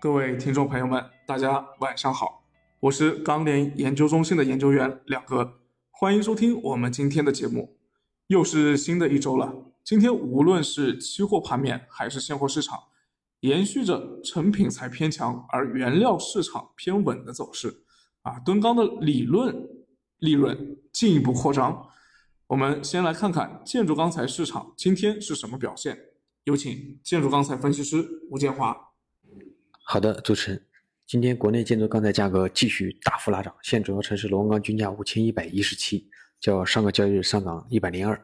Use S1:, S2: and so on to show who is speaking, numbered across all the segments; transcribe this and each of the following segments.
S1: 各位听众朋友们，大家晚上好，我是钢联研究中心的研究员两哥，欢迎收听我们今天的节目。又是新的一周了，今天无论是期货盘面还是现货市场，延续着成品材偏强而原料市场偏稳的走势啊，吨钢的理论利润进一步扩张。我们先来看看建筑钢材市场今天是什么表现。有请建筑钢材分析师吴建华。
S2: 好的，主持人，今天国内建筑钢材价格继续大幅拉涨，现主要城市螺纹钢均价五千一百一十七，较上个交易日上涨一百零二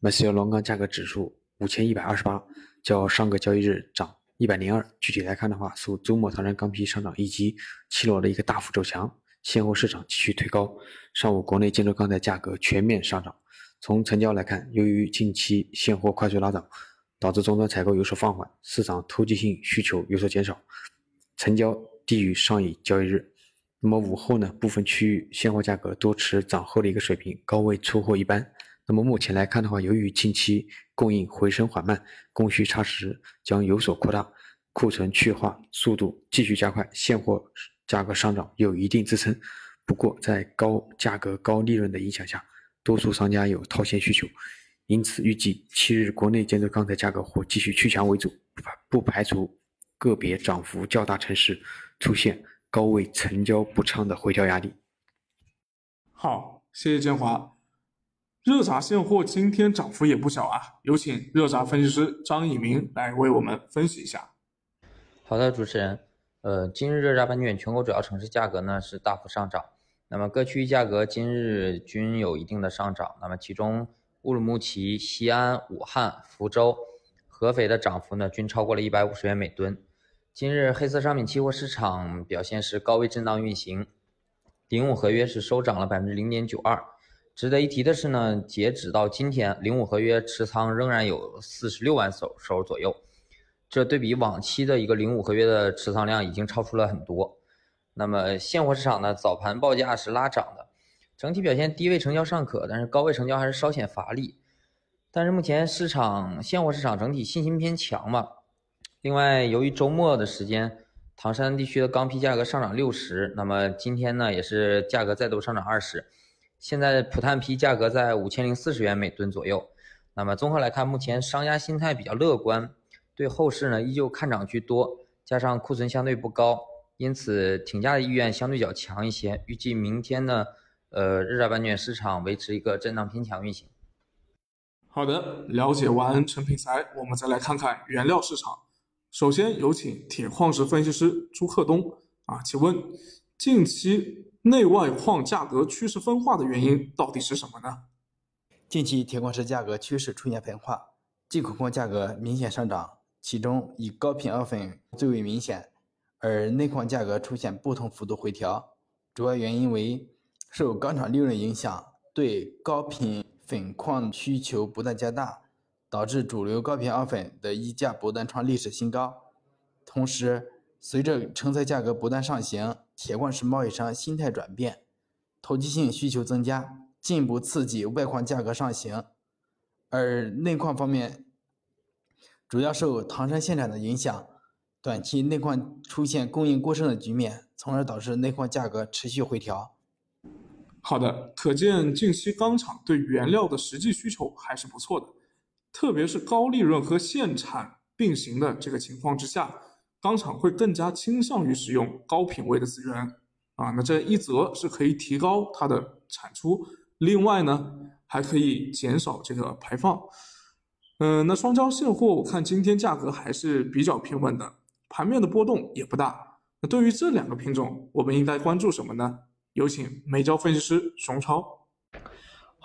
S2: m a s 螺纹钢价格指数五千一百二十八，较上个交易日涨一百零二。具体来看的话，受周末唐山钢坯上涨以及期螺的一个大幅走强，现货市场继续推高。上午国内建筑钢材价格全面上涨。从成交来看，由于近期现货快速拉涨。导致终端采购有所放缓，市场投机性需求有所减少，成交低于上一交易日。那么午后呢，部分区域现货价格多持涨后的一个水平，高位出货一般。那么目前来看的话，由于近期供应回升缓慢，供需差值将有所扩大，库存去化速度继续加快，现货价格上涨有一定支撑。不过在高价格高利润的影响下，多数商家有套现需求。因此，预计七日国内建筑钢材价格或继续趋强为主，不排除个别涨幅较大城市出现高位成交不畅的回调压力。
S1: 好，谢谢建华。热轧现货今天涨幅也不小啊，有请热轧分析师张以明来为我们分析一下。
S3: 好的，主持人，呃，今日热轧盘卷全国主要城市价格呢是大幅上涨，那么各区域价格今日均有一定的上涨，那么其中。乌鲁木齐、西安、武汉、福州、合肥的涨幅呢，均超过了一百五十元每吨。今日黑色商品期货市场表现是高位震荡运行，零五合约是收涨了百分之零点九二。值得一提的是呢，截止到今天，零五合约持仓仍然有四十六万手手左右，这对比往期的一个零五合约的持仓量已经超出了很多。那么现货市场呢，早盘报价是拉涨的。整体表现低位成交尚可，但是高位成交还是稍显乏力。但是目前市场现货市场整体信心偏强嘛。另外，由于周末的时间，唐山地区的钢坯价格上涨六十，那么今天呢也是价格再度上涨二十。现在普碳坯价格在五千零四十元每吨左右。那么综合来看，目前商家心态比较乐观，对后市呢依旧看涨居多，加上库存相对不高，因此挺价的意愿相对较强一些。预计明天呢。呃，日轧板卷市场维持一个震荡偏强运行。
S1: 好的，了解完成品材，我们再来看看原料市场。首先有请铁矿石分析师朱克东啊，请问近期内外矿价格趋势分化的原因到底是什么呢？
S4: 近期铁矿石价格趋势出现分化，进口矿价格明显上涨，其中以高频二粉最为明显，而内矿价格出现不同幅度回调，主要原因为。受钢厂利润影响，对高频粉矿需求不断加大，导致主流高频二粉的溢价不断创历史新高。同时，随着成材价格不断上行，铁矿石贸易商心态转变，投机性需求增加，进一步刺激外矿价格上行。而内矿方面，主要受唐山限产的影响，短期内矿出现供应过剩的局面，从而导致内矿价格持续回调。
S1: 好的，可见近期钢厂对原料的实际需求还是不错的，特别是高利润和限产并行的这个情况之下，钢厂会更加倾向于使用高品位的资源啊。那这一则是可以提高它的产出，另外呢还可以减少这个排放。嗯，那双焦现货我看今天价格还是比较平稳的，盘面的波动也不大。那对于这两个品种，我们应该关注什么呢？有请煤焦分析师熊超。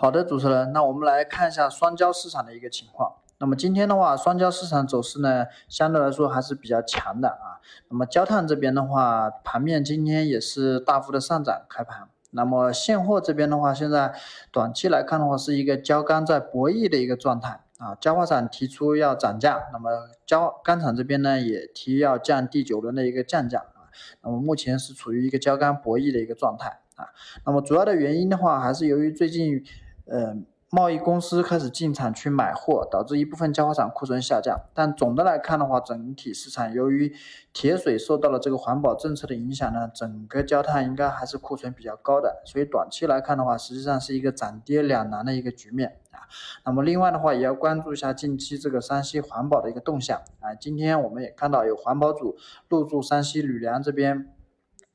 S5: 好的，主持人，那我们来看一下双焦市场的一个情况。那么今天的话，双焦市场走势呢，相对来说还是比较强的啊。那么焦炭这边的话，盘面今天也是大幅的上涨开盘。那么现货这边的话，现在短期来看的话，是一个焦钢在博弈的一个状态啊。焦化厂提出要涨价，那么焦钢厂这边呢，也提要降第九轮的一个降价啊。那么目前是处于一个焦钢博弈的一个状态啊。那么主要的原因的话，还是由于最近，呃，贸易公司开始进场去买货，导致一部分焦化厂库存下降。但总的来看的话，整体市场由于铁水受到了这个环保政策的影响呢，整个焦炭应该还是库存比较高的。所以短期来看的话，实际上是一个涨跌两难的一个局面啊。那么另外的话，也要关注一下近期这个山西环保的一个动向啊。今天我们也看到有环保组入驻山西吕梁这边。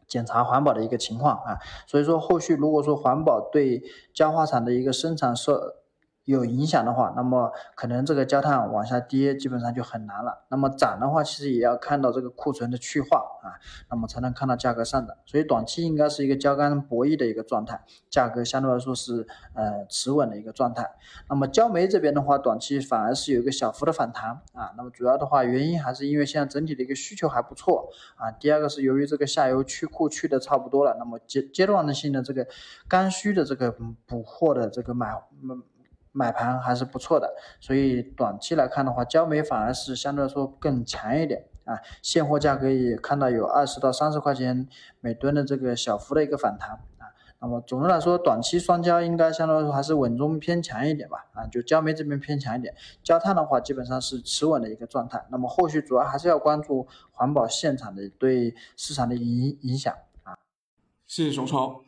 S5: 检查环保的一个情况啊，所以说后续如果说环保对焦化厂的一个生产设有影响的话，那么可能这个焦炭往下跌基本上就很难了。那么涨的话，其实也要看到这个库存的去化啊，那么才能看到价格上涨。所以短期应该是一个焦干博弈的一个状态，价格相对来说是呃持稳的一个状态。那么焦煤这边的话，短期反而是有一个小幅的反弹啊。那么主要的话原因还是因为现在整体的一个需求还不错啊。第二个是由于这个下游去库去的差不多了，那么阶阶段性的这个刚需的这个补货的这个买嗯。买盘还是不错的，所以短期来看的话，焦煤反而是相对来说更强一点啊。现货价格也看到有二十到三十块钱每吨的这个小幅的一个反弹啊。那么总的来说，短期双焦应该相对来说还是稳中偏强一点吧啊，就焦煤这边偏强一点，焦炭的话基本上是持稳的一个状态。那么后续主要还是要关注环保现场的对市场的影影响啊。
S1: 谢谢熊超。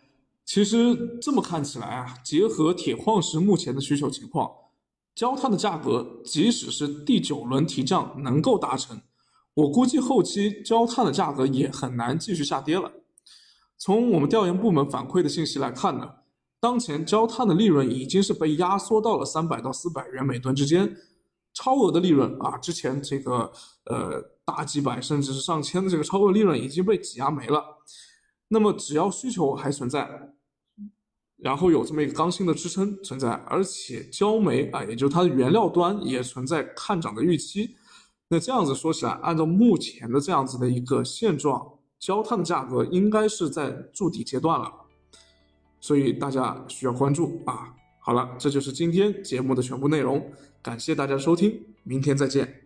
S1: 其实这么看起来啊，结合铁矿石目前的需求情况，焦炭的价格即使是第九轮提降能够达成，我估计后期焦炭的价格也很难继续下跌了。从我们调研部门反馈的信息来看呢，当前焦炭的利润已经是被压缩到了三百到四百元每吨之间，超额的利润啊，之前这个呃大几百甚至是上千的这个超额利润已经被挤压没了。那么只要需求还存在。然后有这么一个刚性的支撑存在，而且焦煤啊，也就是它的原料端也存在看涨的预期。那这样子说起来，按照目前的这样子的一个现状，焦炭的价格应该是在筑底阶段了，所以大家需要关注啊。好了，这就是今天节目的全部内容，感谢大家收听，明天再见。